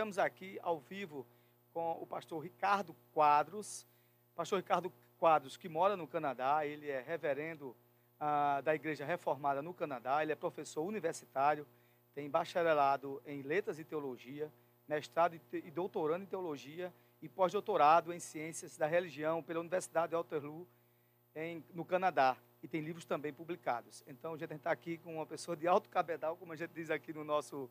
estamos aqui ao vivo com o pastor Ricardo Quadros. Pastor Ricardo Quadros, que mora no Canadá, ele é reverendo ah, da Igreja Reformada no Canadá, ele é professor universitário, tem bacharelado em Letras e Teologia, mestrado e doutorando em Teologia e pós-doutorado em Ciências da Religião pela Universidade de Waterloo, em, no Canadá, e tem livros também publicados. Então, a gente está aqui com uma pessoa de alto cabedal, como a gente diz aqui no nosso,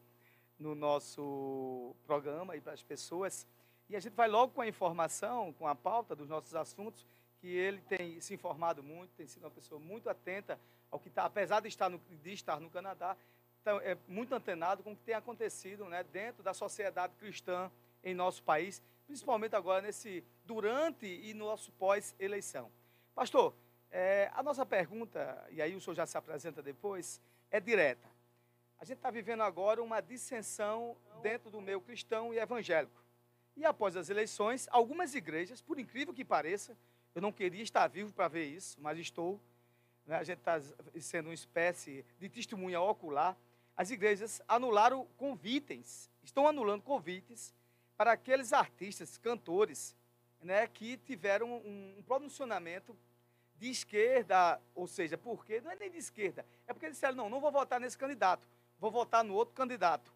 no nosso programa e para as pessoas. E a gente vai logo com a informação, com a pauta dos nossos assuntos, que ele tem se informado muito, tem sido uma pessoa muito atenta ao que está, apesar de estar no, de estar no Canadá, então, é muito antenado com o que tem acontecido né, dentro da sociedade cristã em nosso país, principalmente agora nesse durante e no nosso pós-eleição. Pastor, é, a nossa pergunta, e aí o senhor já se apresenta depois, é direta. A gente está vivendo agora uma dissensão dentro do meio cristão e evangélico. E após as eleições, algumas igrejas, por incrível que pareça, eu não queria estar vivo para ver isso, mas estou. Né, a gente está sendo uma espécie de testemunha ocular. As igrejas anularam convites, estão anulando convites para aqueles artistas, cantores, né, que tiveram um, um pronunciamento de esquerda, ou seja, porque não é nem de esquerda, é porque eles disseram, não, não vou votar nesse candidato, vou votar no outro candidato.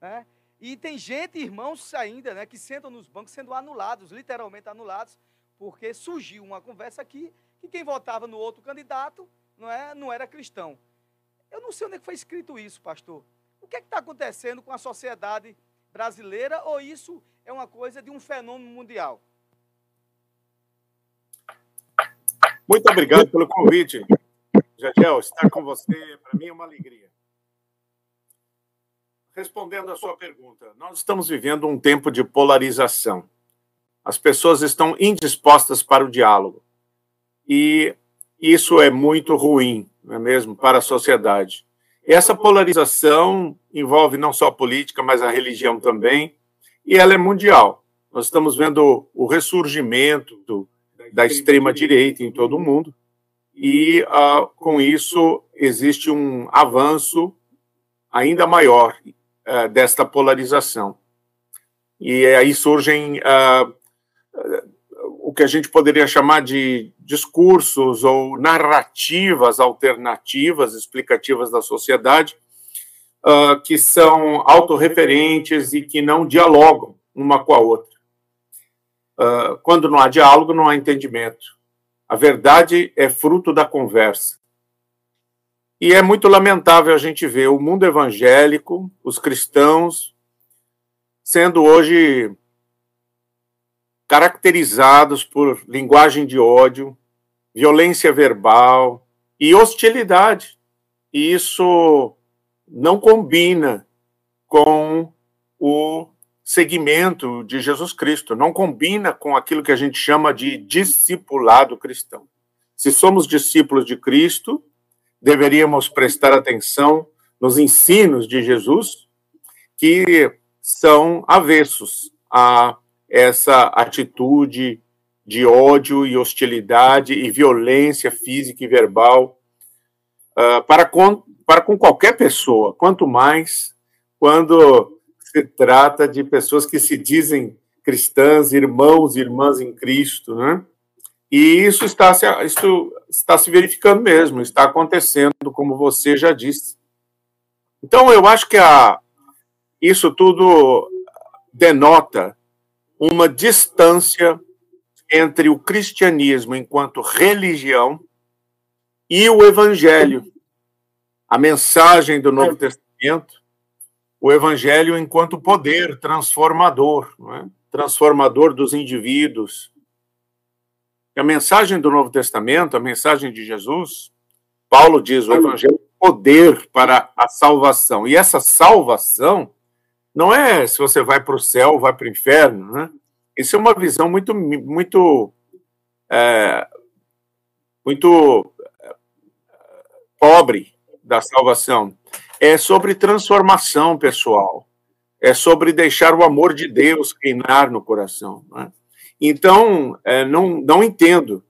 Né? E tem gente, irmãos ainda, né, que sentam nos bancos sendo anulados, literalmente anulados, porque surgiu uma conversa aqui que quem votava no outro candidato não, é, não era cristão. Eu não sei onde é foi escrito isso, pastor. O que é está acontecendo com a sociedade brasileira ou isso é uma coisa de um fenômeno mundial? Muito obrigado pelo convite. Jadiel, estar com você, para mim, é uma alegria. Respondendo à sua pergunta, nós estamos vivendo um tempo de polarização. As pessoas estão indispostas para o diálogo. E isso é muito ruim, não é mesmo, para a sociedade. Essa polarização envolve não só a política, mas a religião também, e ela é mundial. Nós estamos vendo o ressurgimento do, da extrema-direita em todo o mundo, e uh, com isso existe um avanço ainda maior uh, desta polarização. E aí surgem uh, o que a gente poderia chamar de discursos ou narrativas alternativas, explicativas da sociedade, que são autorreferentes e que não dialogam uma com a outra. Uh, quando não há diálogo, não há entendimento. A verdade é fruto da conversa. E é muito lamentável a gente ver o mundo evangélico, os cristãos, sendo hoje caracterizados por linguagem de ódio, violência verbal e hostilidade. E isso não combina com o segmento de Jesus Cristo, não combina com aquilo que a gente chama de discipulado cristão. Se somos discípulos de Cristo, deveríamos prestar atenção nos ensinos de Jesus, que são avessos a essa atitude de ódio e hostilidade e violência física e verbal uh, para, com, para com qualquer pessoa, quanto mais quando se trata de pessoas que se dizem cristãs, irmãos e irmãs em Cristo, né? E isso está se, isso está se verificando mesmo, está acontecendo, como você já disse. Então, eu acho que a, isso tudo denota uma distância entre o cristianismo enquanto religião e o evangelho. A mensagem do Novo Testamento o evangelho enquanto poder transformador, é? transformador dos indivíduos. E a mensagem do Novo Testamento, a mensagem de Jesus, Paulo diz: o evangelho é poder para a salvação. E essa salvação não é se você vai para o céu vai para o inferno, né? Isso é uma visão muito, muito, é, muito é, pobre da salvação é sobre transformação pessoal, é sobre deixar o amor de Deus reinar no coração. Né? Então, é, não, não entendo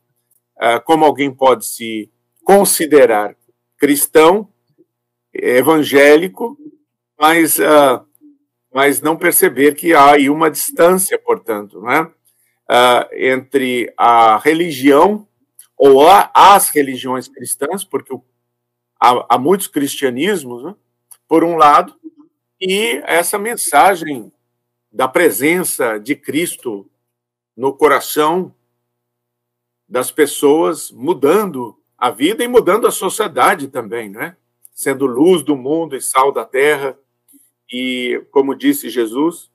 é, como alguém pode se considerar cristão, evangélico, mas uh, mas não perceber que há aí uma distância, portanto, né, entre a religião ou as religiões cristãs, porque há, há muitos cristianismos, né, por um lado, e essa mensagem da presença de Cristo no coração das pessoas, mudando a vida e mudando a sociedade também, né? Sendo luz do mundo e sal da terra, e, como disse Jesus,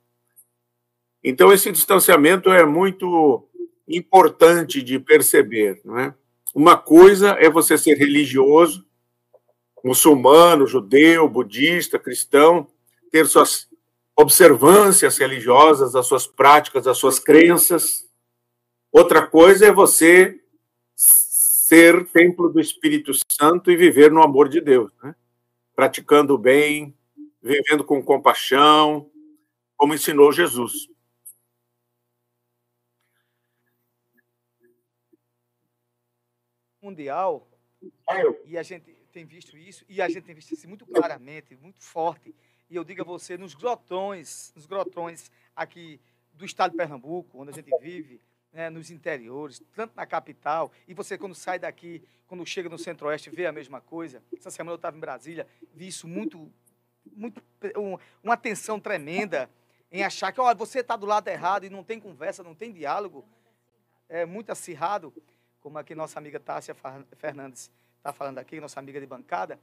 então esse distanciamento é muito importante de perceber, não é? Uma coisa é você ser religioso, muçulmano, judeu, budista, cristão, ter suas observâncias religiosas, as suas práticas, as suas crenças. Outra coisa é você ser templo do Espírito Santo e viver no amor de Deus, né? praticando o bem, vivendo com compaixão, como ensinou Jesus. Mundial, e a gente tem visto isso, e a gente tem visto isso muito claramente, muito forte, e eu digo a você, nos grotões, nos grotões aqui do estado de Pernambuco, onde a gente vive, né, nos interiores, tanto na capital, e você quando sai daqui, quando chega no centro-oeste, vê a mesma coisa. Essa semana eu estava em Brasília, vi isso muito muito, um, uma tensão tremenda em achar que olha, você está do lado errado e não tem conversa, não tem diálogo. É muito acirrado, como aqui nossa amiga Tássia Fernandes está falando aqui, nossa amiga de bancada.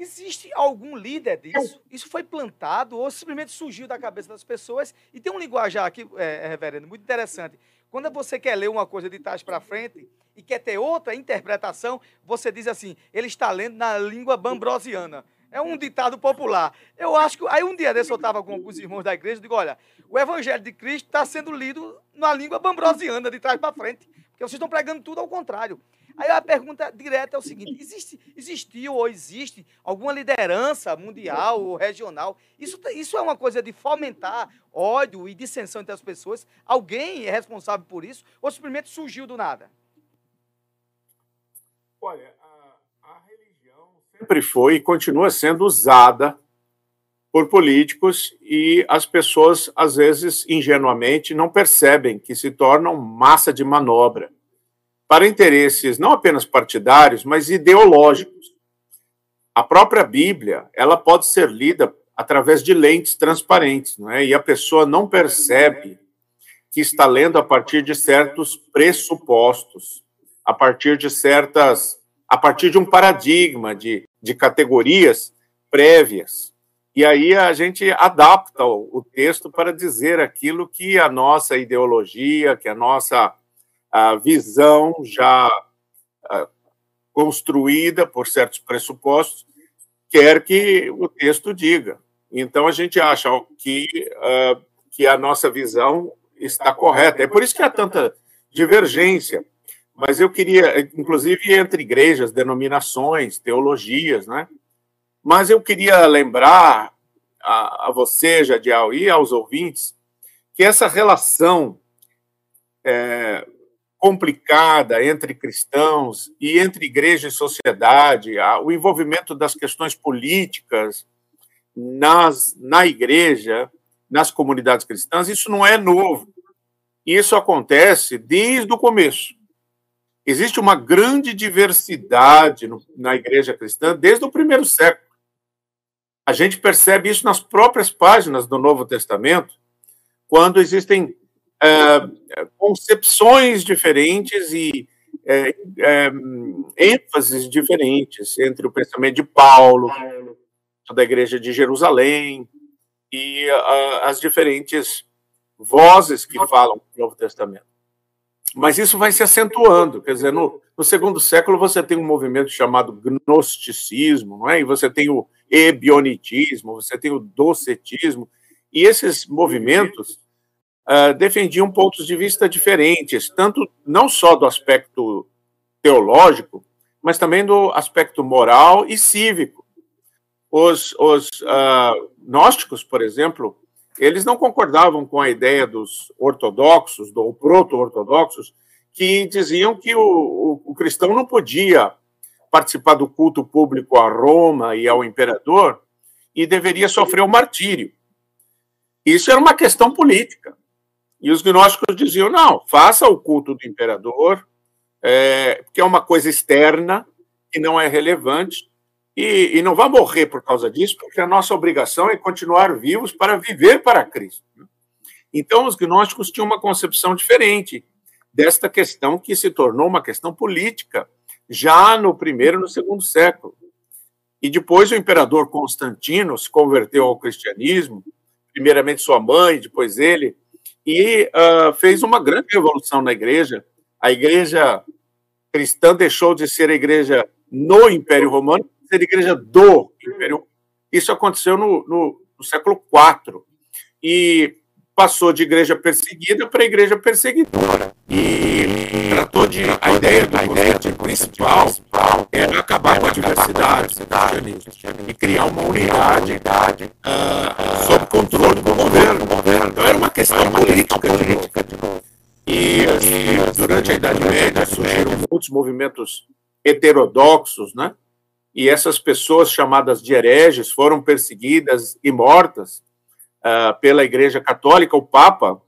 Existe algum líder disso? Isso foi plantado ou simplesmente surgiu da cabeça das pessoas? E tem um linguajar aqui, é, é reverendo, muito interessante. Quando você quer ler uma coisa de trás para frente e quer ter outra interpretação, você diz assim: ele está lendo na língua bambrosiana. É um ditado popular. Eu acho que. Aí um dia desse eu estava com alguns irmãos da igreja e digo: olha, o Evangelho de Cristo está sendo lido na língua bambrosiana, de trás para frente. Porque vocês estão pregando tudo ao contrário. Aí a pergunta direta é o seguinte: existe, existiu ou existe alguma liderança mundial ou regional? Isso, isso é uma coisa de fomentar ódio e dissensão entre as pessoas? Alguém é responsável por isso? Ou simplesmente surgiu do nada? Olha, sempre foi e continua sendo usada por políticos e as pessoas, às vezes, ingenuamente, não percebem que se tornam massa de manobra para interesses não apenas partidários, mas ideológicos. A própria Bíblia, ela pode ser lida através de lentes transparentes, não é? E a pessoa não percebe que está lendo a partir de certos pressupostos, a partir de certas a partir de um paradigma de, de categorias prévias. E aí a gente adapta o, o texto para dizer aquilo que a nossa ideologia, que a nossa a visão já a, construída por certos pressupostos quer que o texto diga. Então a gente acha que, uh, que a nossa visão está correta. É por isso que há tanta divergência mas eu queria, inclusive entre igrejas, denominações, teologias, né? Mas eu queria lembrar a, a você, Jadial, e aos ouvintes, que essa relação é, complicada entre cristãos e entre igreja e sociedade, o envolvimento das questões políticas nas, na igreja, nas comunidades cristãs, isso não é novo. Isso acontece desde o começo. Existe uma grande diversidade no, na igreja cristã desde o primeiro século. A gente percebe isso nas próprias páginas do Novo Testamento, quando existem é, concepções diferentes e é, é, ênfases diferentes entre o pensamento de Paulo, da igreja de Jerusalém, e as diferentes vozes que falam no Novo Testamento. Mas isso vai se acentuando, quer dizer, no, no, segundo século você tem um movimento chamado gnosticismo, não é? e você tem o ebionitismo, você tem o docetismo, e esses movimentos uh, defendiam pontos de vista diferentes, tanto não só do aspecto teológico, mas também do aspecto moral e cívico. Os, os uh, gnósticos, por exemplo, eles não concordavam com a ideia dos ortodoxos, ou proto-ortodoxos, que diziam que o, o, o, cristão não podia participar do culto público a Roma e ao imperador e deveria sofrer o martírio. Isso era uma questão política. E os gnósticos diziam: não, faça o culto do imperador, é, que é uma coisa externa, que não é relevante, e, e, não vá morrer por causa disso, porque a nossa obrigação é continuar vivos para viver para Cristo. Então, os gnósticos tinham uma concepção diferente desta questão que se tornou uma questão política já no primeiro e no segundo século. E depois o imperador Constantino se converteu ao cristianismo, primeiramente sua mãe, depois ele, e uh, fez uma grande revolução na igreja. A igreja cristã deixou de ser a igreja no Império Romano, ser a igreja do Império. Isso aconteceu no, no, no século IV. E passou de igreja perseguida para igreja perseguidora. E tratou de. A ideia do movimento principal era acabar com a diversidade e criar uma unidade uh, sob controle do governo. Então era uma questão política. E, e durante a Idade Média surgiram muitos movimentos heterodoxos, né? E essas pessoas chamadas de hereges foram perseguidas e mortas uh, pela Igreja Católica, o Papa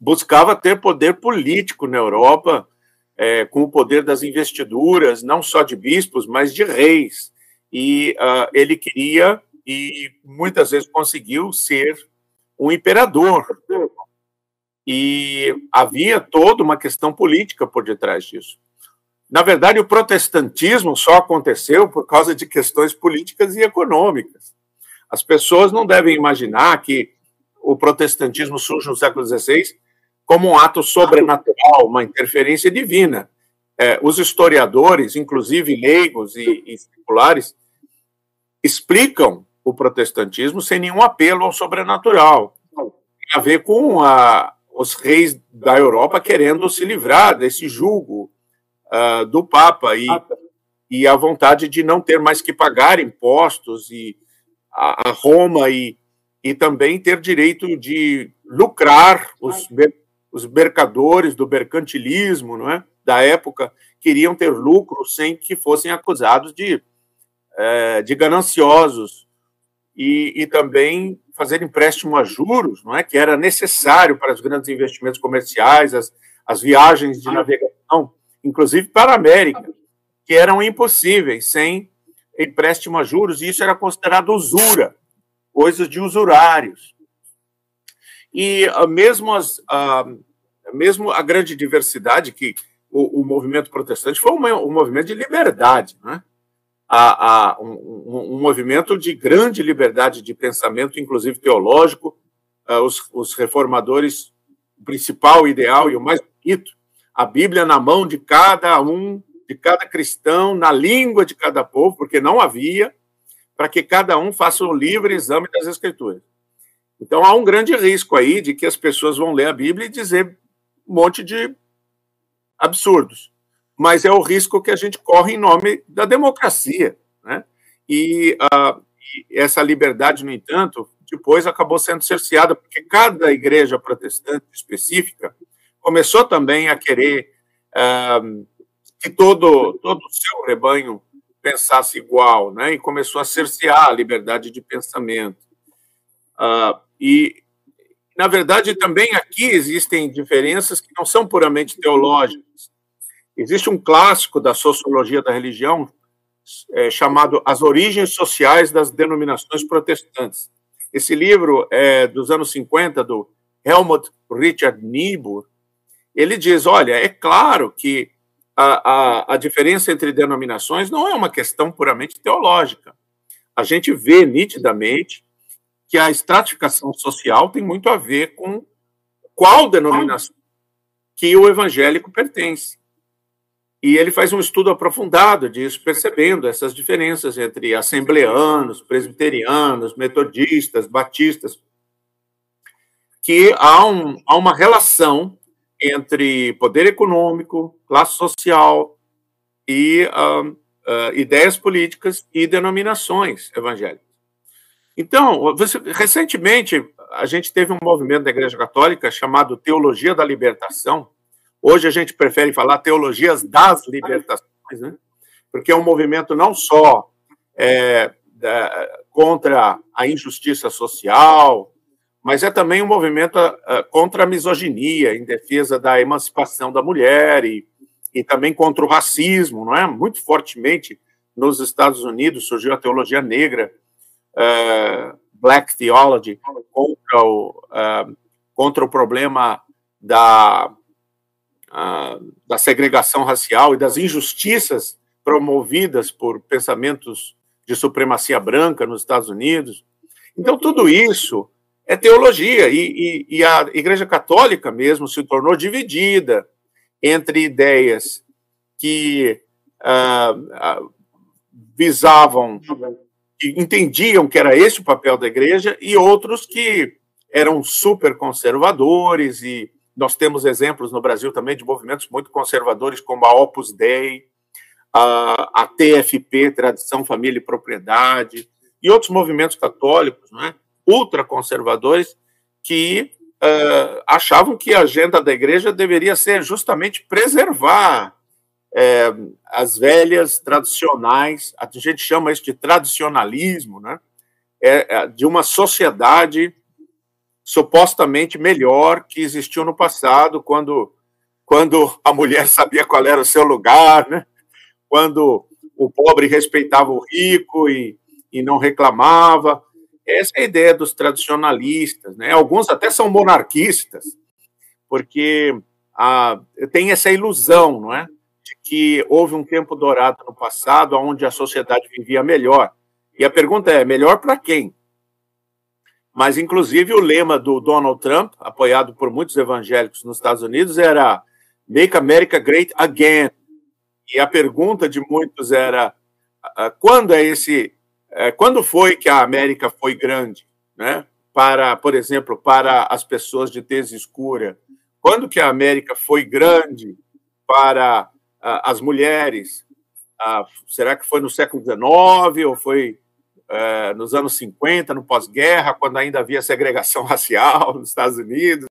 buscava ter poder político na Europa, é, com o poder das investiduras, não só de bispos, mas de reis. E uh, ele queria, e muitas vezes conseguiu, ser um imperador. E havia toda uma questão política por detrás disso. Na verdade, o protestantismo só aconteceu por causa de questões políticas e econômicas. As pessoas não devem imaginar que o protestantismo surge no século XVI como um ato sobrenatural, uma interferência divina. É, os historiadores, inclusive leigos e, e seculares, explicam o protestantismo sem nenhum apelo ao sobrenatural. Tem a ver com a, os reis da Europa querendo se livrar desse jugo uh, do Papa e, e a vontade de não ter mais que pagar impostos e a, a Roma e, e também ter direito de lucrar os, os mercadores do mercantilismo, não é? Da época queriam ter lucro sem que fossem acusados de, é, de gananciosos e, e também fazer empréstimo a juros, não é? Que era necessário para os grandes investimentos comerciais, as, as viagens de navegação, inclusive para a América, que eram impossíveis sem empréstimo a juros, e isso era considerado usura, coisas de usurários. E uh, mesmo, as, uh, mesmo a grande diversidade que o, o movimento protestante foi um, um, movimento de liberdade, né? a, a, um, um, movimento de grande liberdade de pensamento, inclusive teológico. Uh, os, os reformadores, o principal ideal e o mais bonito, a Bíblia na mão de cada um de cada cristão, na língua de cada povo, porque não havia, para que cada um faça o livre exame das Escrituras. Então há um grande risco aí de que as pessoas vão ler a Bíblia e dizer um monte de absurdos. Mas é o risco que a gente corre em nome da democracia. Né? E uh, essa liberdade, no entanto, depois acabou sendo cerceada, porque cada igreja protestante específica começou também a querer. Uh, todo, todo o seu rebanho pensasse igual, né? E começou a cercear a liberdade de pensamento. Uh, e, na verdade, também aqui existem diferenças que não são puramente teológicas. Existe um clássico da sociologia da religião é, chamado As Origens Sociais das Denominações Protestantes. Esse livro é dos anos 50, do Helmut Richard Niebuhr. Ele diz: olha, é claro que a, a, a diferença entre denominações não é uma questão puramente teológica. A gente vê nitidamente que a estratificação social tem muito a ver com qual denominação que o evangélico pertence. E ele faz um estudo aprofundado disso, percebendo essas diferenças entre assembleanos, presbiterianos, metodistas, batistas, que há, um, há uma relação entre poder econômico, classe social e uh, uh, ideias políticas e denominações evangélicas. Então, você, recentemente, a gente teve um movimento da Igreja Católica chamado Teologia da Libertação. Hoje a gente prefere falar Teologias das Libertações, né? porque é um movimento não só é, da, contra a injustiça social, mas é também um movimento uh, contra a misoginia, em defesa da emancipação da mulher e, e também contra o racismo, não é? Muito fortemente nos Estados Unidos surgiu a teologia negra, uh, Black Theology, contra o, uh, contra o problema da, da segregação racial e das injustiças promovidas por pensamentos de supremacia branca nos Estados Unidos. Então, tudo isso é teologia, e, e, e, a Igreja Católica mesmo se tornou dividida entre ideias que uh, uh, visavam, que entendiam que era esse o papel da Igreja, e outros que eram super conservadores, e nós temos exemplos no Brasil também de movimentos muito conservadores, como a Opus Dei, a, a TFP, Tradição, Família e Propriedade, e outros movimentos católicos, não é? Ultraconservadores, que uh, achavam que a agenda da igreja deveria ser justamente preservar é, as velhas tradicionais, a gente chama isso de tradicionalismo, né? É, é, de uma sociedade supostamente melhor que existiu no passado, quando, quando a mulher sabia qual era o seu lugar, né? quando o pobre respeitava o rico e, e não reclamava. Essa é a ideia dos tradicionalistas, né? Alguns até são monarquistas, porque ah, tem essa ilusão, não é? De que houve um tempo dourado no passado onde a sociedade vivia melhor. E a pergunta é: melhor para quem? Mas, inclusive, o lema do Donald Trump, apoiado por muitos evangélicos nos Estados Unidos, era Make America Great Again. E a pergunta de muitos era: ah, quando é esse é, quando foi que a América foi grande, né? Para, por exemplo, para as pessoas de tez escura? Quando que a América foi grande para as mulheres? será que foi no século XIX ou foi é, nos anos 50, no pós-guerra, quando ainda havia segregação racial nos Estados Unidos?